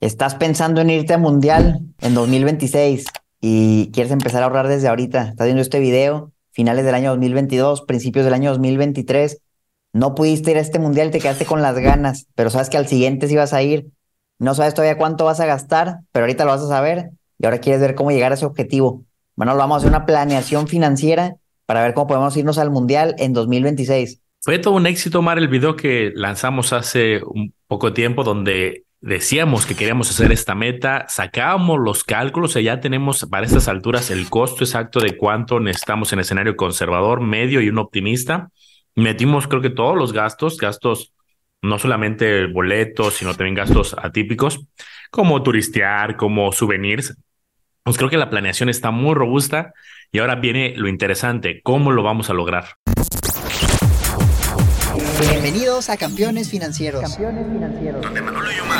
estás pensando en irte a Mundial en 2026 y quieres empezar a ahorrar desde ahorita, estás viendo este video, finales del año 2022, principios del año 2023, no pudiste ir a este Mundial y te quedaste con las ganas, pero sabes que al siguiente sí vas a ir, no sabes todavía cuánto vas a gastar, pero ahorita lo vas a saber y ahora quieres ver cómo llegar a ese objetivo. Bueno, lo vamos a hacer una planeación financiera para ver cómo podemos irnos al Mundial en 2026. Fue todo un éxito, Omar, el video que lanzamos hace un poco tiempo donde decíamos que queríamos hacer esta meta, sacábamos los cálculos y ya tenemos para estas alturas el costo exacto de cuánto necesitamos en escenario conservador, medio y un optimista. Metimos creo que todos los gastos, gastos no solamente boletos, sino también gastos atípicos, como turistear, como souvenirs. Pues creo que la planeación está muy robusta y ahora viene lo interesante, ¿cómo lo vamos a lograr? Bienvenidos a Campeones Financieros. Campeones Financieros. Donde Manolo y Omar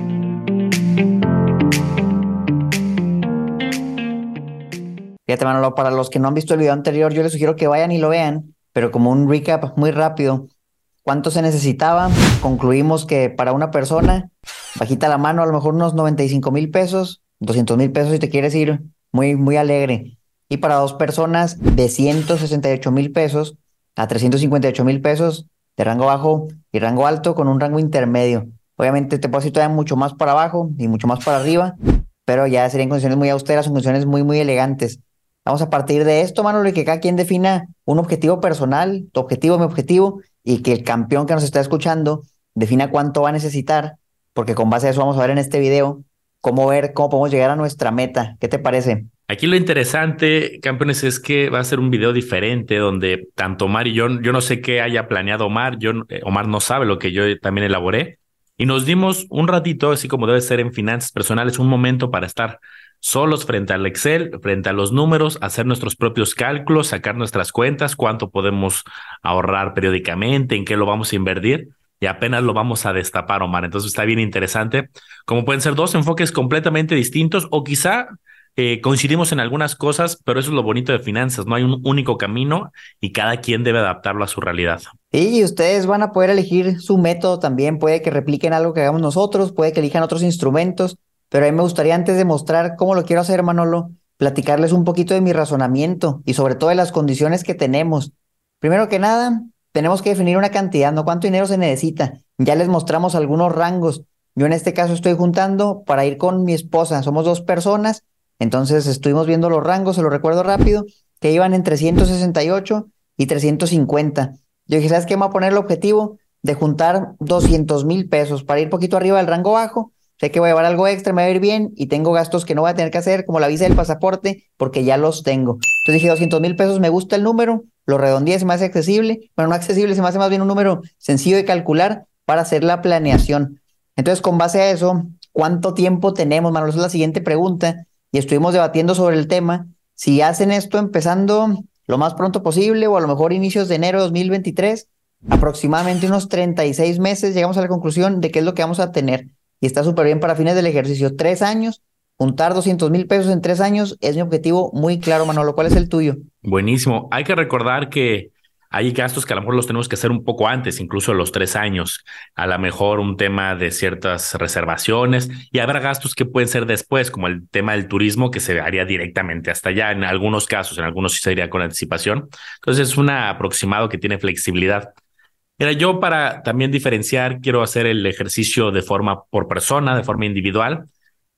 Fíjate, Manolo, para los que no han visto el video anterior, yo les sugiero que vayan y lo vean, pero como un recap muy rápido. ¿Cuánto se necesitaba? Concluimos que para una persona, bajita la mano, a lo mejor unos 95 mil pesos, 200 mil pesos si te quieres ir muy, muy alegre. Y para dos personas, de 168 mil pesos a 358 mil pesos de rango bajo y rango alto con un rango intermedio. Obviamente te puedo decir todavía mucho más para abajo y mucho más para arriba, pero ya serían condiciones muy austeras, son condiciones muy, muy elegantes. Vamos a partir de esto, Manolo, y que cada quien defina un objetivo personal, tu objetivo, mi objetivo, y que el campeón que nos está escuchando defina cuánto va a necesitar, porque con base a eso vamos a ver en este video cómo ver cómo podemos llegar a nuestra meta. ¿Qué te parece? Aquí lo interesante, campeones, es que va a ser un video diferente donde tanto Omar y yo, yo no sé qué haya planeado Omar, yo, eh, Omar no sabe lo que yo también elaboré, y nos dimos un ratito, así como debe ser en finanzas personales, un momento para estar solos frente al Excel, frente a los números, hacer nuestros propios cálculos, sacar nuestras cuentas, cuánto podemos ahorrar periódicamente, en qué lo vamos a invertir y apenas lo vamos a destapar, Omar. Entonces está bien interesante. Como pueden ser dos enfoques completamente distintos o quizá eh, coincidimos en algunas cosas, pero eso es lo bonito de finanzas. No hay un único camino y cada quien debe adaptarlo a su realidad. Y ustedes van a poder elegir su método también. Puede que repliquen algo que hagamos nosotros, puede que elijan otros instrumentos. Pero a mí me gustaría, antes de mostrar cómo lo quiero hacer, Manolo, platicarles un poquito de mi razonamiento y sobre todo de las condiciones que tenemos. Primero que nada, tenemos que definir una cantidad, no cuánto dinero se necesita. Ya les mostramos algunos rangos. Yo en este caso estoy juntando para ir con mi esposa. Somos dos personas, entonces estuvimos viendo los rangos, se lo recuerdo rápido, que iban entre 168 y 350. Yo dije, ¿sabes qué? Me voy a poner el objetivo de juntar 200 mil pesos para ir poquito arriba del rango bajo sé que voy a llevar algo extra, me va a ir bien y tengo gastos que no voy a tener que hacer, como la visa del pasaporte, porque ya los tengo. Entonces dije 200 mil pesos, me gusta el número, lo redondeé, se me hace accesible. Bueno, no accesible, se me hace más bien un número sencillo de calcular para hacer la planeación. Entonces, con base a eso, ¿cuánto tiempo tenemos, Manuel? Esa es la siguiente pregunta. Y estuvimos debatiendo sobre el tema. Si hacen esto empezando lo más pronto posible o a lo mejor inicios de enero de 2023, aproximadamente unos 36 meses, llegamos a la conclusión de qué es lo que vamos a tener y está súper bien para fines del ejercicio. Tres años, juntar 200 mil pesos en tres años es mi objetivo muy claro, Manolo. ¿Cuál es el tuyo? Buenísimo. Hay que recordar que hay gastos que a lo mejor los tenemos que hacer un poco antes, incluso los tres años. A lo mejor un tema de ciertas reservaciones y habrá gastos que pueden ser después, como el tema del turismo que se haría directamente hasta allá. En algunos casos, en algunos sí se haría con anticipación. Entonces es un aproximado que tiene flexibilidad. Mira, yo para también diferenciar, quiero hacer el ejercicio de forma por persona, de forma individual.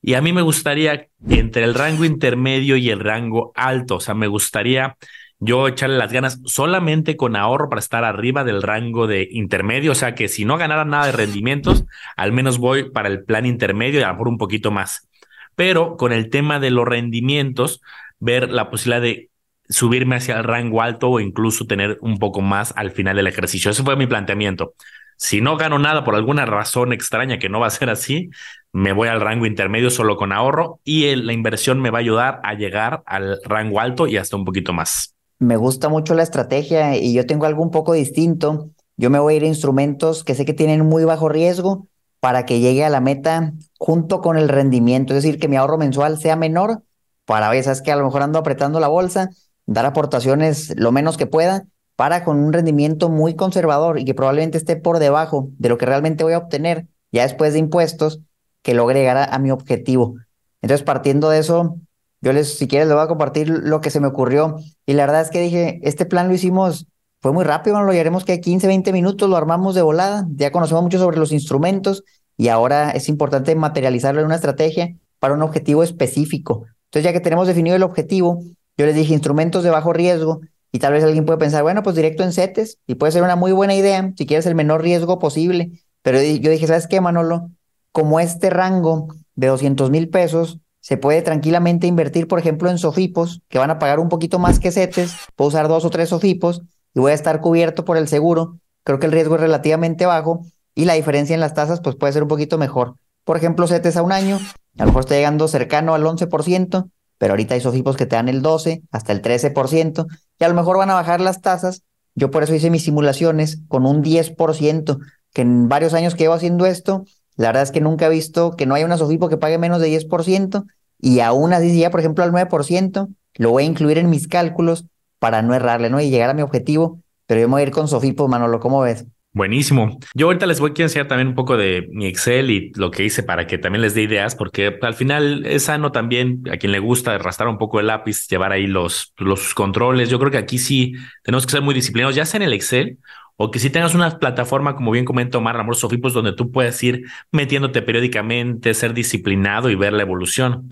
Y a mí me gustaría entre el rango intermedio y el rango alto, o sea, me gustaría yo echarle las ganas solamente con ahorro para estar arriba del rango de intermedio, o sea que si no ganara nada de rendimientos, al menos voy para el plan intermedio y a lo mejor un poquito más. Pero con el tema de los rendimientos, ver la posibilidad de subirme hacia el rango alto o incluso tener un poco más al final del ejercicio. Ese fue mi planteamiento. Si no gano nada por alguna razón extraña que no va a ser así, me voy al rango intermedio solo con ahorro y la inversión me va a ayudar a llegar al rango alto y hasta un poquito más. Me gusta mucho la estrategia y yo tengo algo un poco distinto. Yo me voy a ir a instrumentos que sé que tienen muy bajo riesgo para que llegue a la meta junto con el rendimiento, es decir, que mi ahorro mensual sea menor para, veces que a lo mejor ando apretando la bolsa, dar aportaciones lo menos que pueda para con un rendimiento muy conservador y que probablemente esté por debajo de lo que realmente voy a obtener ya después de impuestos que logre llegar a, mi objetivo. Entonces, partiendo de eso, yo les, si quieres, les voy a compartir lo que se me ocurrió. Y la verdad es que dije, este plan lo hicimos, fue muy rápido, lo llevaremos que 15, 20 minutos, lo armamos de volada, ya conocemos mucho sobre los instrumentos y ahora es importante materializarlo en una estrategia para un objetivo específico. Entonces, ya que tenemos definido el objetivo, yo les dije instrumentos de bajo riesgo y tal vez alguien puede pensar, bueno, pues directo en CETES y puede ser una muy buena idea si quieres el menor riesgo posible. Pero yo dije, ¿sabes qué, Manolo? Como este rango de 200 mil pesos se puede tranquilamente invertir, por ejemplo, en sofipos, que van a pagar un poquito más que CETES, puedo usar dos o tres sofipos y voy a estar cubierto por el seguro. Creo que el riesgo es relativamente bajo y la diferencia en las tasas pues puede ser un poquito mejor. Por ejemplo, CETES a un año, a lo mejor está llegando cercano al 11%, pero ahorita hay sofipos que te dan el 12, hasta el 13%, y a lo mejor van a bajar las tasas. Yo por eso hice mis simulaciones con un 10%, que en varios años que llevo haciendo esto, la verdad es que nunca he visto que no haya una sofipo que pague menos de 10%, y aún así, si ya por ejemplo al 9%, lo voy a incluir en mis cálculos para no errarle, ¿no? Y llegar a mi objetivo, pero yo me voy a ir con sofipos, Manolo, ¿cómo ves? Buenísimo. Yo ahorita les voy a enseñar también un poco de mi Excel y lo que hice para que también les dé ideas, porque al final es sano también a quien le gusta arrastrar un poco el lápiz, llevar ahí los, los controles. Yo creo que aquí sí tenemos que ser muy disciplinados, ya sea en el Excel o que si tengas una plataforma, como bien comentó Omar, Amor Sofipos, donde tú puedes ir metiéndote periódicamente, ser disciplinado y ver la evolución.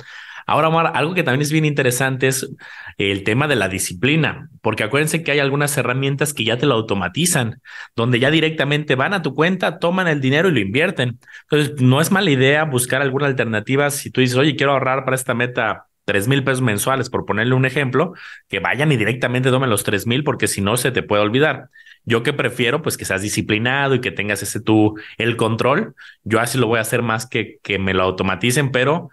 Ahora, Omar, algo que también es bien interesante es el tema de la disciplina, porque acuérdense que hay algunas herramientas que ya te lo automatizan, donde ya directamente van a tu cuenta, toman el dinero y lo invierten. Entonces, no es mala idea buscar alguna alternativa si tú dices, oye, quiero ahorrar para esta meta tres mil pesos mensuales, por ponerle un ejemplo, que vayan y directamente tomen los tres mil, porque si no se te puede olvidar. Yo que prefiero, pues que seas disciplinado y que tengas ese tú, el control. Yo así lo voy a hacer más que que me lo automaticen, pero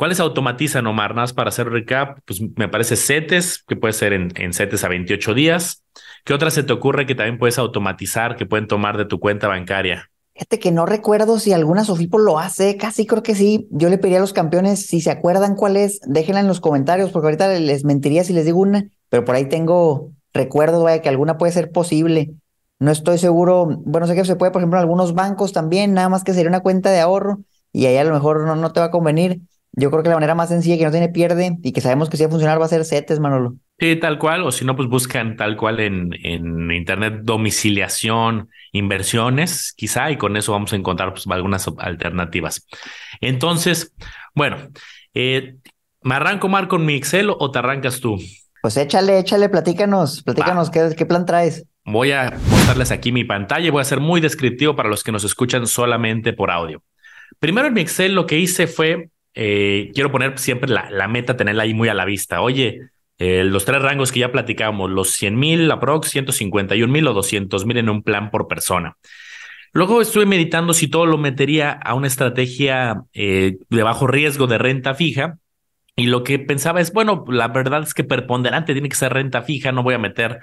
¿Cuáles automatizan, Omar? Nada más para hacer recap, pues me parece CETES, que puede ser en, en CETES a 28 días. ¿Qué otra se te ocurre que también puedes automatizar, que pueden tomar de tu cuenta bancaria? Fíjate que no recuerdo si alguna Sofipo lo hace, casi creo que sí. Yo le pediría a los campeones, si se acuerdan cuál es, déjenla en los comentarios, porque ahorita les mentiría si les digo una, pero por ahí tengo recuerdos, vaya, que alguna puede ser posible. No estoy seguro, bueno, sé que se puede, por ejemplo, en algunos bancos también, nada más que sería una cuenta de ahorro y ahí a lo mejor no, no te va a convenir. Yo creo que la manera más sencilla que no tiene pierde y que sabemos que sí va a funcionar va a ser CETES, Manolo. Sí, tal cual, o si no, pues buscan tal cual en, en internet domiciliación, inversiones, quizá, y con eso vamos a encontrar pues, algunas alternativas. Entonces, bueno, eh, ¿me arranco, Mar, con mi Excel o te arrancas tú? Pues échale, échale, platícanos, platícanos, ¿qué, ¿qué plan traes? Voy a mostrarles aquí mi pantalla y voy a ser muy descriptivo para los que nos escuchan solamente por audio. Primero en mi Excel lo que hice fue eh, quiero poner siempre la, la, meta, tenerla ahí muy a la vista. Oye, eh, los tres rangos que ya platicamos, los 100 mil, aprox, 151 mil o 200 mil en un plan por persona. Luego estuve meditando si todo lo metería a una estrategia eh, de bajo riesgo de renta fija. Y lo que pensaba es, bueno, la verdad es que preponderante tiene que ser renta fija, no voy a meter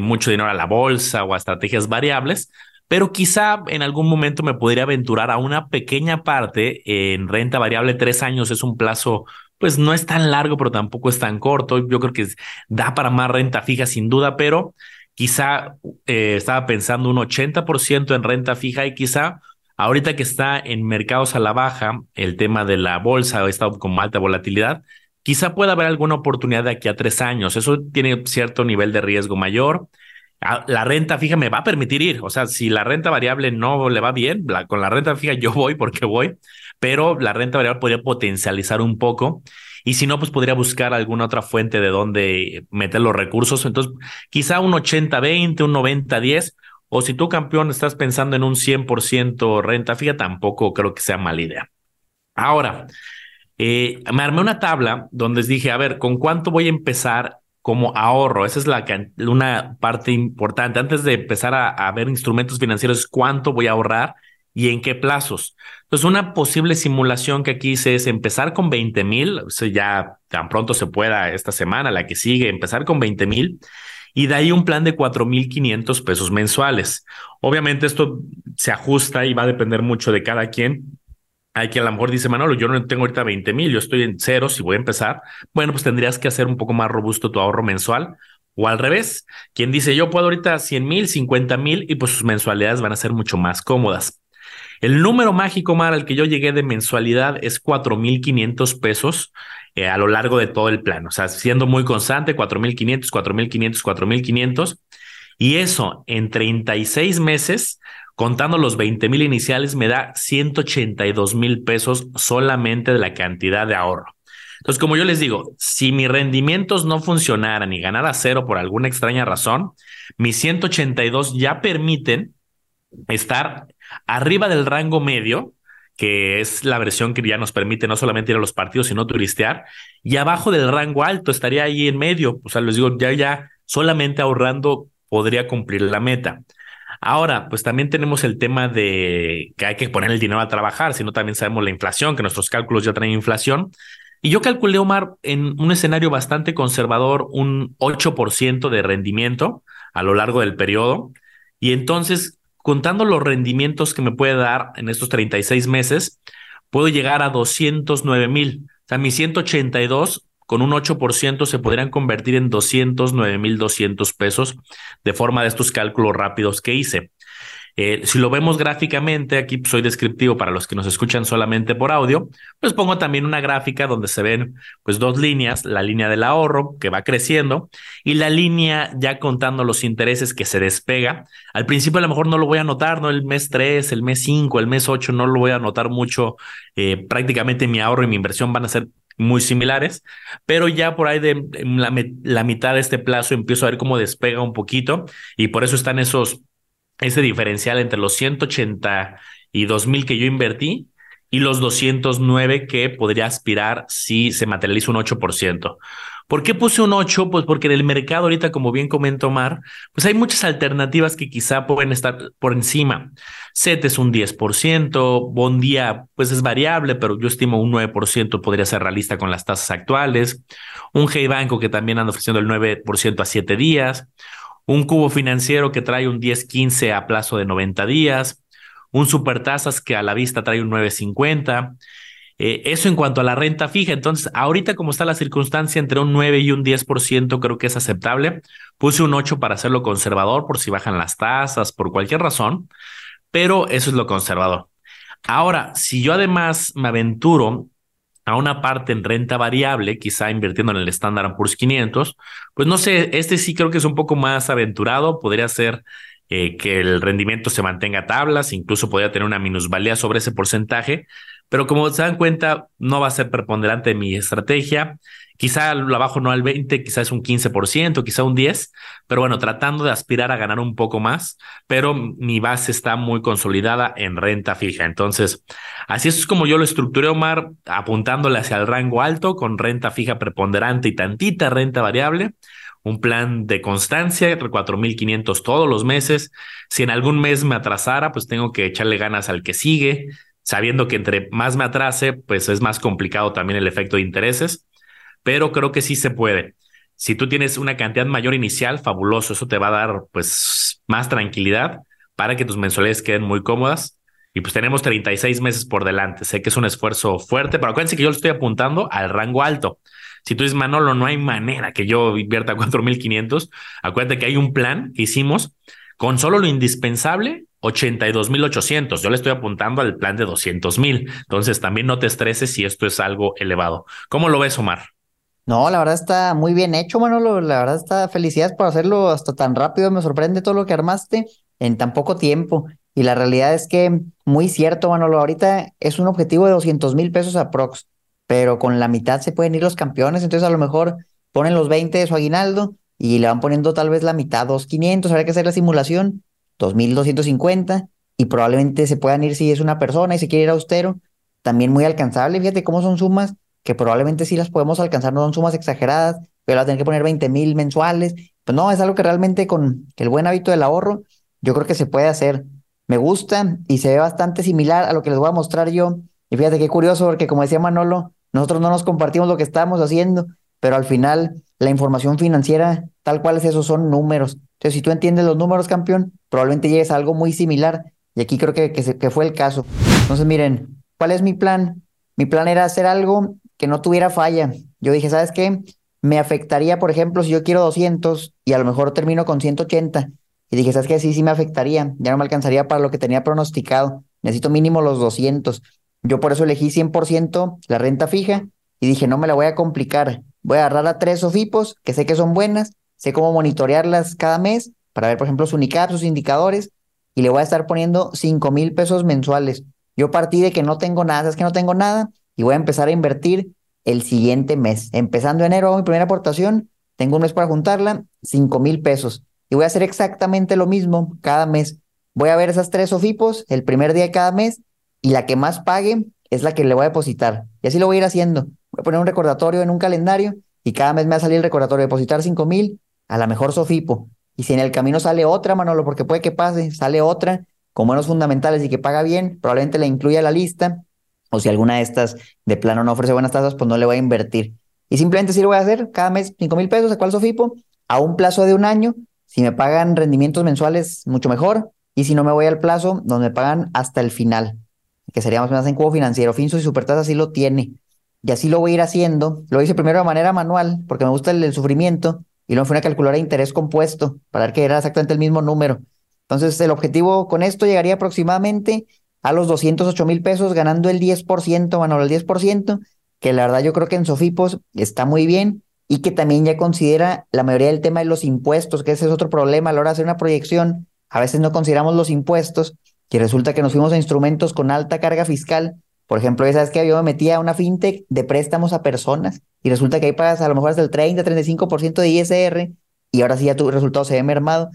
mucho dinero a la bolsa o a estrategias variables, pero quizá en algún momento me podría aventurar a una pequeña parte en renta variable. Tres años es un plazo, pues no es tan largo, pero tampoco es tan corto. Yo creo que da para más renta fija sin duda, pero quizá eh, estaba pensando un 80% en renta fija y quizá ahorita que está en mercados a la baja, el tema de la bolsa ha estado con alta volatilidad, quizá pueda haber alguna oportunidad de aquí a tres años. Eso tiene cierto nivel de riesgo mayor la renta fija me va a permitir ir. O sea, si la renta variable no le va bien, con la renta fija yo voy porque voy, pero la renta variable podría potencializar un poco. Y si no, pues podría buscar alguna otra fuente de donde meter los recursos. Entonces, quizá un 80-20, un 90-10. O si tú, campeón, estás pensando en un 100% renta fija, tampoco creo que sea mala idea. Ahora, eh, me armé una tabla donde les dije, a ver, ¿con cuánto voy a empezar como ahorro. Esa es la una parte importante. Antes de empezar a, ver instrumentos financieros, cuánto voy a ahorrar y en qué plazos. Entonces, una posible simulación que aquí hice es empezar con 20 mil, ya tan pronto se pueda esta semana, la que sigue, empezar con 20 mil y de ahí un plan de 4.500 pesos mensuales. Obviamente esto se ajusta y va a depender mucho de cada quien. Hay que a lo mejor dice Manolo, yo no tengo ahorita 20 mil, yo estoy en cero si voy a empezar. Bueno, pues tendrías que hacer un poco más robusto tu ahorro mensual o al revés, quien dice yo puedo ahorita 100 mil, 50 mil y pues sus mensualidades van a ser mucho más cómodas. El número mágico, Mar, al que yo llegué de mensualidad es 4.500 pesos eh, a lo largo de todo el plan. O sea, siendo muy constante, 4.500, 4.500, 4.500. Y eso en 36 meses, contando los 20 mil iniciales, me da 182 mil pesos solamente de la cantidad de ahorro. Entonces, como yo les digo, si mis rendimientos no funcionaran y ganara cero por alguna extraña razón, mis 182 ya permiten estar arriba del rango medio, que es la versión que ya nos permite no solamente ir a los partidos, sino turistear, y abajo del rango alto estaría ahí en medio. O sea, les digo, ya, ya solamente ahorrando podría cumplir la meta. Ahora, pues también tenemos el tema de que hay que poner el dinero a trabajar, sino también sabemos la inflación, que nuestros cálculos ya traen inflación. Y yo calculé, Omar, en un escenario bastante conservador, un 8% de rendimiento a lo largo del periodo. Y entonces contando los rendimientos que me puede dar en estos 36 meses, puedo llegar a 209 mil. O sea, mis 182 con un 8% se podrían convertir en 209 mil 200 pesos de forma de estos cálculos rápidos que hice. Eh, si lo vemos gráficamente, aquí soy descriptivo para los que nos escuchan solamente por audio, pues pongo también una gráfica donde se ven pues dos líneas, la línea del ahorro que va creciendo y la línea ya contando los intereses que se despega. Al principio a lo mejor no lo voy a notar, ¿no? El mes 3, el mes 5, el mes 8 no lo voy a notar mucho. Eh, prácticamente mi ahorro y mi inversión van a ser muy similares, pero ya por ahí de la, la mitad de este plazo empiezo a ver cómo despega un poquito y por eso están esos ese diferencial entre los 182 mil que yo invertí y los 209 que podría aspirar si se materializa un 8%. ¿Por qué puse un 8? Pues porque en el mercado ahorita, como bien comentó Mar, pues hay muchas alternativas que quizá pueden estar por encima. SET es un 10%, Bondía pues es variable, pero yo estimo un 9% podría ser realista con las tasas actuales. Un G Banco que también anda ofreciendo el 9% a 7 días un cubo financiero que trae un 10-15 a plazo de 90 días, un supertasas que a la vista trae un 950. Eh, eso en cuanto a la renta fija. Entonces, ahorita como está la circunstancia entre un 9 y un 10%, creo que es aceptable. Puse un 8 para hacerlo conservador por si bajan las tasas, por cualquier razón, pero eso es lo conservador. Ahora, si yo además me aventuro a una parte en renta variable, quizá invirtiendo en el Standard Poor's 500, pues no sé, este sí creo que es un poco más aventurado, podría ser eh, que el rendimiento se mantenga a tablas, incluso podría tener una minusvalía sobre ese porcentaje, pero como se dan cuenta, no va a ser preponderante mi estrategia. Quizá lo abajo no al 20, quizá es un 15%, quizá un 10%, pero bueno, tratando de aspirar a ganar un poco más, pero mi base está muy consolidada en renta fija. Entonces, así es como yo lo estructuré, Omar, apuntándole hacia el rango alto con renta fija preponderante y tantita renta variable un plan de constancia, 4.500 todos los meses. Si en algún mes me atrasara, pues tengo que echarle ganas al que sigue, sabiendo que entre más me atrase, pues es más complicado también el efecto de intereses, pero creo que sí se puede. Si tú tienes una cantidad mayor inicial, fabuloso, eso te va a dar pues más tranquilidad para que tus mensualidades queden muy cómodas. Y pues tenemos 36 meses por delante. Sé que es un esfuerzo fuerte, pero acuérdense que yo lo estoy apuntando al rango alto. Si tú dices, Manolo, no hay manera que yo invierta 4.500, acuérdate que hay un plan que hicimos con solo lo indispensable 82.800. Yo le estoy apuntando al plan de 200.000. Entonces también no te estreses si esto es algo elevado. ¿Cómo lo ves, Omar? No, la verdad está muy bien hecho, Manolo. La verdad está felicidades por hacerlo hasta tan rápido. Me sorprende todo lo que armaste en tan poco tiempo. Y la realidad es que muy cierto, Manolo. Ahorita es un objetivo de 200 mil pesos aprox pero con la mitad se pueden ir los campeones, entonces a lo mejor ponen los 20 de su aguinaldo y le van poniendo tal vez la mitad, 2.500, habrá que hacer la simulación, 2.250 y probablemente se puedan ir si es una persona y se quiere ir austero, también muy alcanzable, fíjate cómo son sumas que probablemente sí las podemos alcanzar, no son sumas exageradas, pero a tener que poner 20 mil mensuales, pues no, es algo que realmente con el buen hábito del ahorro, yo creo que se puede hacer. Me gusta y se ve bastante similar a lo que les voy a mostrar yo. Y fíjate qué curioso, porque como decía Manolo, nosotros no nos compartimos lo que estamos haciendo, pero al final la información financiera, tal cual es eso, son números. Entonces, si tú entiendes los números, campeón, probablemente llegues a algo muy similar. Y aquí creo que, que, fue el caso. Entonces, miren, ¿cuál es mi plan? Mi plan era hacer algo que no tuviera falla. Yo dije, ¿sabes qué? Me afectaría, por ejemplo, si yo quiero 200 y a lo mejor termino con 180. Y dije, ¿sabes qué? Sí, sí me afectaría. Ya no me alcanzaría para lo que tenía pronosticado. Necesito mínimo los 200. Yo por eso elegí 100% la renta fija y dije, no me la voy a complicar. Voy a agarrar a tres SOFIPOS que sé que son buenas, sé cómo monitorearlas cada mes para ver, por ejemplo, su UNICAP, sus indicadores, y le voy a estar poniendo 5 mil pesos mensuales. Yo partí de que no tengo nada, es que no tengo nada, y voy a empezar a invertir el siguiente mes. Empezando enero, mi primera aportación, tengo un mes para juntarla, 5 mil pesos. Y voy a hacer exactamente lo mismo cada mes. Voy a ver esas tres SOFIPOS el primer día de cada mes y la que más pague es la que le voy a depositar. Y así lo voy a ir haciendo. Voy a poner un recordatorio en un calendario y cada mes me va a salir el recordatorio de depositar 5 mil a la mejor Sofipo. Y si en el camino sale otra, Manolo, porque puede que pase, sale otra con buenos fundamentales y que paga bien, probablemente la incluya a la lista. O si alguna de estas de plano no ofrece buenas tasas, pues no le voy a invertir. Y simplemente sí lo voy a hacer cada mes 5 mil pesos a cuál Sofipo a un plazo de un año. Si me pagan rendimientos mensuales, mucho mejor. Y si no me voy al plazo, donde me pagan hasta el final, que sería más en cubo financiero. Finsos y Supertasa así lo tiene. Y así lo voy a ir haciendo. Lo hice primero de manera manual, porque me gusta el, sufrimiento. Y luego fue una calculadora de interés compuesto, para ver que era exactamente el mismo número. Entonces, el objetivo con esto llegaría aproximadamente a los 208 mil pesos, ganando el 10%, Manolo, el 10%, que la verdad yo creo que en Sofipos está muy bien y que también ya considera la mayoría del tema de los impuestos, que ese es otro problema a la hora de hacer una proyección a veces no consideramos los impuestos y resulta que nos fuimos a instrumentos con alta carga fiscal. Por ejemplo, sabes que yo me metía a una fintech de préstamos a personas y resulta que ahí pagas a lo mejor hasta el 30, 35% de ISR y ahora sí ya tu resultado se ve mermado.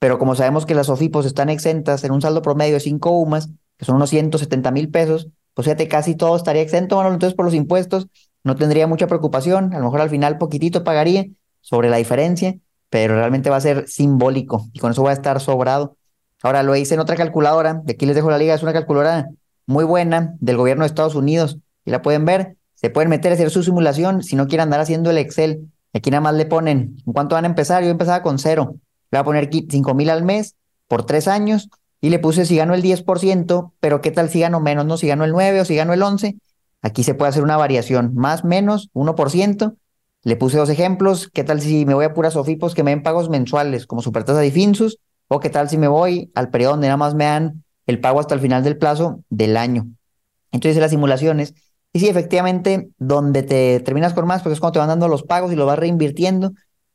Pero como sabemos que las OFIPOS están exentas en un saldo promedio de 5 UMAS, que son unos 170 mil pesos, pues fíjate, casi todo estaría exento, bueno, entonces por los impuestos no tendría mucha preocupación, a lo mejor al final poquitito pagaría sobre la diferencia, pero realmente va a ser simbólico y con eso va a estar sobrado. Ahora lo hice en otra calculadora, de aquí les dejo la liga, es una calculadora muy buena del gobierno de Estados Unidos y la pueden ver, se pueden meter a hacer su simulación si no quieren andar haciendo el Excel. Aquí nada más le ponen, ¿en cuánto van a empezar? Yo empezaba con cero, le voy a poner 5 mil al mes por tres años y le puse si gano el 10%, pero ¿qué tal si gano menos? No, si gano el 9 o si gano el 11, aquí se puede hacer una variación, más, menos, 1%, le puse dos ejemplos. ¿Qué tal si me voy a puras Sofipos que me den pagos mensuales, como Supertasa de Finsus? ¿O qué tal si me voy al periodo donde nada más me dan el pago hasta el final del plazo del año? Entonces, las simulaciones. Y sí, efectivamente, donde te terminas con más, pues es cuando te van dando los pagos y los vas reinvirtiendo,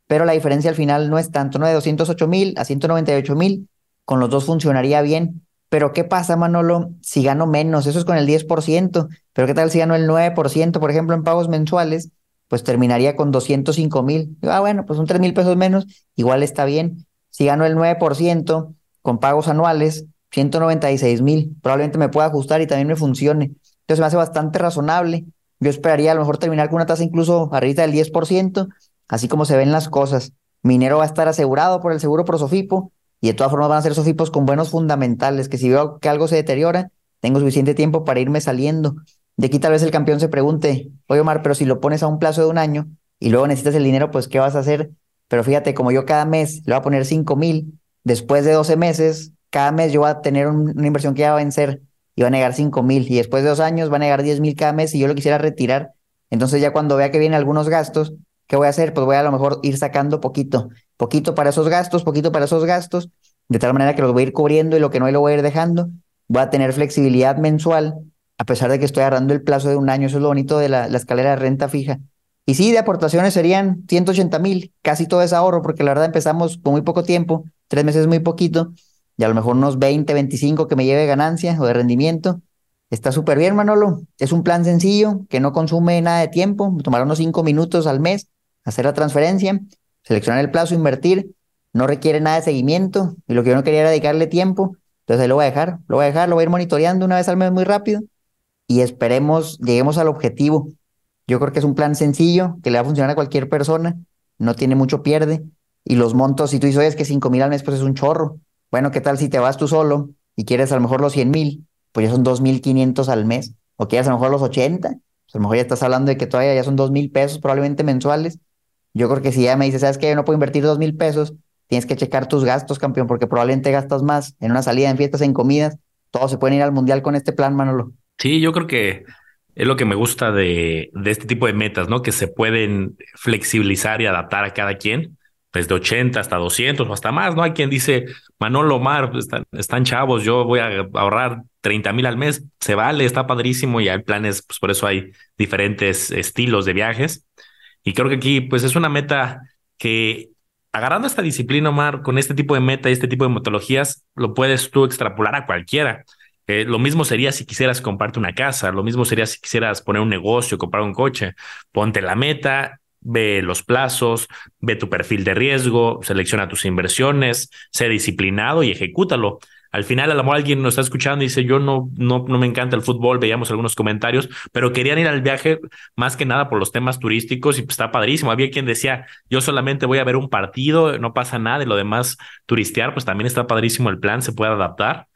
pero la diferencia al final no es tanto, ¿no? De 208 mil a 198 mil, con los dos funcionaría bien. Pero ¿qué pasa, Manolo, si gano menos? Eso es con el 10%, pero ¿qué tal si gano el 9%, por ejemplo, en pagos mensuales? pues terminaría con 205 mil. Ah, bueno, pues son 3 mil pesos menos, igual está bien. Si gano el 9% con pagos anuales, 196 mil, probablemente me pueda ajustar y también me funcione. Entonces me hace bastante razonable. Yo esperaría a lo mejor terminar con una tasa incluso arriba del 10%, así como se ven las cosas. Mi dinero va a estar asegurado por el seguro por Sofipo y de todas formas van a ser Sofipos con buenos fundamentales, que si veo que algo se deteriora, tengo suficiente tiempo para irme saliendo. De aquí tal vez el campeón se pregunte, oye Omar, pero si lo pones a un plazo de un año y luego necesitas el dinero, pues ¿qué vas a hacer? Pero fíjate, como yo cada mes le voy a poner 5 mil, después de 12 meses, cada mes yo voy a tener una inversión que ya va a vencer y va a negar 5 mil y después de dos años va a negar 10 mil cada mes y yo lo quisiera retirar. Entonces ya cuando vea que vienen algunos gastos, ¿qué voy a hacer? Pues voy a, a lo mejor ir sacando poquito, poquito para esos gastos, poquito para esos gastos, de tal manera que los voy a ir cubriendo y lo que no lo voy a ir dejando. Voy a tener flexibilidad mensual a pesar de que estoy agarrando el plazo de un año, eso es lo bonito de la, escalera de renta fija. Y sí, de aportaciones serían 180 mil, casi todo es ahorro, porque la verdad empezamos con muy poco tiempo, tres meses es muy poquito, y a lo mejor unos 20, 25 que me lleve ganancia o de rendimiento. Está súper bien, Manolo. Es un plan sencillo que no consume nada de tiempo, tomar unos cinco minutos al mes, hacer la transferencia, seleccionar el plazo, invertir, no requiere nada de seguimiento, y lo que yo no quería era dedicarle tiempo, entonces ahí lo voy a dejar, lo voy a dejar, lo voy a ir monitoreando una vez al mes muy rápido y esperemos lleguemos al objetivo. Yo creo que es un plan sencillo que le va a funcionar a cualquier persona, no tiene mucho pierde. Y los montos, si tú dices, oye, que 5 mil al mes, pues es un chorro. Bueno, ¿qué tal si te vas tú solo y quieres a lo mejor los 100 mil? Pues ya son 2.500 al mes. O quieres a lo mejor los 80, pues a lo mejor ya estás hablando de que todavía ya son dos mil pesos probablemente mensuales. Yo creo que si ya me dices, ¿sabes qué? Yo no puedo invertir dos mil pesos, tienes que checar tus gastos, campeón, porque probablemente gastas más en una salida, en fiestas, en comidas. Todos se pueden ir al mundial con este plan, Manolo. Sí, yo creo que es lo que me gusta de, de este tipo de metas, ¿no? Que se pueden flexibilizar y adaptar a cada quien, desde 80 hasta 200 o hasta más, ¿no? Hay quien dice, Manolo Omar, están, están chavos, yo voy a ahorrar 30 mil al mes, se vale, está padrísimo y hay planes, pues por eso hay diferentes estilos de viajes. Y creo que aquí, pues es una meta que agarrando esta disciplina, Omar, con este tipo de meta y este tipo de metodologías, lo puedes tú extrapolar a cualquiera. Eh, lo mismo sería si quisieras comprarte una casa, lo mismo sería si quisieras poner un negocio, comprar un coche. Ponte la meta, ve los plazos, ve tu perfil de riesgo, selecciona tus inversiones, sé disciplinado y ejecútalo. Al final, a lo mejor alguien nos está escuchando y dice, yo no, no, no me encanta el fútbol, veíamos algunos comentarios, pero querían ir al viaje más que nada por los temas turísticos y pues está padrísimo. Había quien decía, yo solamente voy a ver un partido, no pasa nada y lo demás turistear, pues también está padrísimo el plan, se puede adaptar.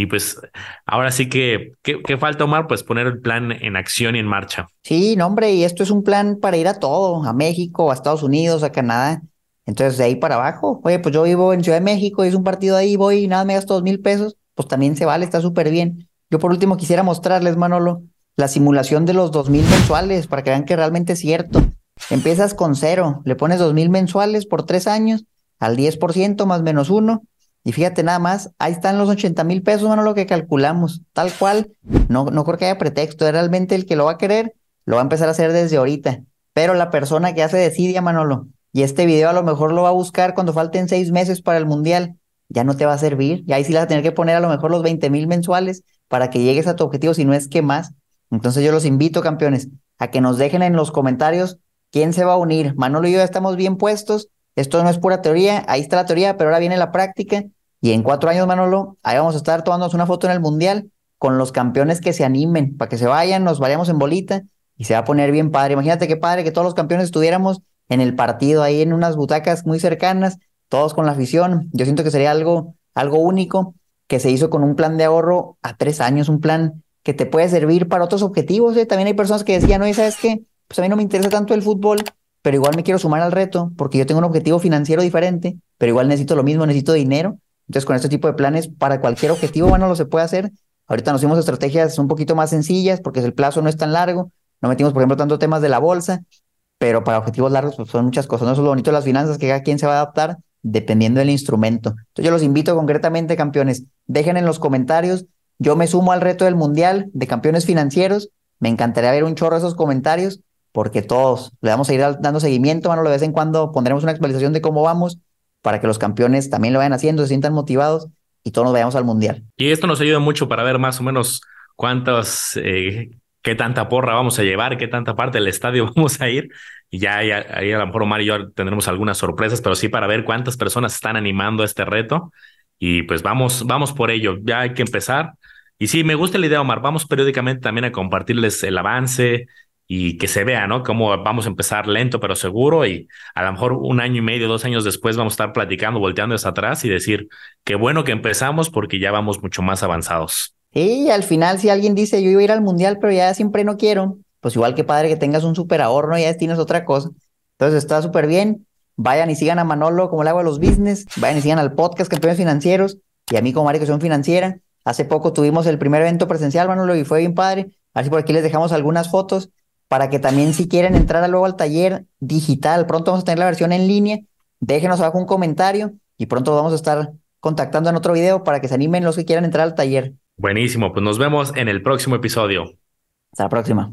Y pues ahora sí que, ¿qué, falta, Omar? Pues poner el plan en acción y en marcha. Sí, no, hombre, y esto es un plan para ir a todo, a México, a Estados Unidos, a Canadá. Entonces, de ahí para abajo, oye, pues yo vivo en Ciudad de México, y es un partido ahí, voy y nada, me gasto dos mil pesos, pues también se vale, está súper bien. Yo por último quisiera mostrarles, Manolo, la simulación de los dos mil mensuales para que vean que realmente es cierto. Empiezas con cero, le pones dos mil mensuales por tres años al 10% más menos uno. Y fíjate nada más, ahí están los 80 mil pesos, Manolo, que calculamos. Tal cual, no, no creo que haya pretexto. Realmente el que lo va a querer, lo va a empezar a hacer desde ahorita. Pero la persona que hace decidia, Manolo, y este video a lo mejor lo va a buscar cuando falten seis meses para el mundial, ya no te va a servir. Y ahí sí le vas a tener que poner a lo mejor los 20 mil mensuales para que llegues a tu objetivo, si no es que más. Entonces yo los invito, campeones, a que nos dejen en los comentarios quién se va a unir. Manolo y yo ya estamos bien puestos. Esto no es pura teoría, ahí está la teoría, pero ahora viene la práctica. Y en cuatro años, Manolo, ahí vamos a estar tomándonos una foto en el mundial con los campeones que se animen, para que se vayan, nos vayamos en bolita y se va a poner bien padre. Imagínate qué padre que todos los campeones estuviéramos en el partido, ahí en unas butacas muy cercanas, todos con la afición. Yo siento que sería algo, algo único que se hizo con un plan de ahorro a tres años, un plan que te puede servir para otros objetivos. ¿eh? También hay personas que decían, no, ¿sabes qué? Pues a mí no me interesa tanto el fútbol, pero igual me quiero sumar al reto porque yo tengo un objetivo financiero diferente, pero igual necesito lo mismo, necesito dinero. Entonces, con este tipo de planes, para cualquier objetivo, bueno, lo se puede hacer. Ahorita nos hicimos estrategias un poquito más sencillas porque el plazo no es tan largo. No metimos, por ejemplo, tanto temas de la bolsa, pero para objetivos largos pues, son muchas cosas. No es lo bonito de las finanzas, que cada quien se va a adaptar dependiendo del instrumento. Entonces yo los invito concretamente, campeones, dejen en los comentarios, yo me sumo al reto del Mundial de Campeones Financieros, me encantaría ver un chorro de esos comentarios, porque todos le vamos a ir dando seguimiento, mano, de vez en cuando pondremos una actualización de cómo vamos, para que los campeones también lo vayan haciendo, se sientan motivados y todos nos vayamos al Mundial. Y esto nos ayuda mucho para ver más o menos cuántas eh, qué tanta porra vamos a llevar, qué tanta parte del estadio vamos a ir. Y ya, ahí a lo mejor Omar y yo tendremos algunas sorpresas, pero sí para ver cuántas personas están animando a este reto. Y pues vamos, vamos por ello. Ya hay que empezar. Y sí, me gusta la idea, Omar. Vamos periódicamente también a compartirles el avance y que se vea, ¿no? Cómo vamos a empezar lento pero seguro y a lo mejor un año y medio, dos años después vamos a estar platicando, volteando hacia atrás y decir, qué bueno que empezamos porque ya vamos mucho más avanzados. Y al final, si alguien dice yo iba a ir al mundial, pero ya siempre no quiero, pues igual que padre que tengas un super ahorro, ya tienes otra cosa. Entonces está súper bien. Vayan y sigan a Manolo como le hago a los business. Vayan y sigan al podcast Campeones Financieros y a mí como Mario son Financiera. Hace poco tuvimos el primer evento presencial, Manolo, y fue bien padre. Así por aquí les dejamos algunas fotos para que también si quieren entrar luego al taller digital, pronto vamos a tener la versión en línea. Déjenos abajo un comentario y pronto vamos a estar contactando en otro video para que se animen los que quieran entrar al taller. Buenísimo, pues nos vemos en el próximo episodio. Hasta la próxima.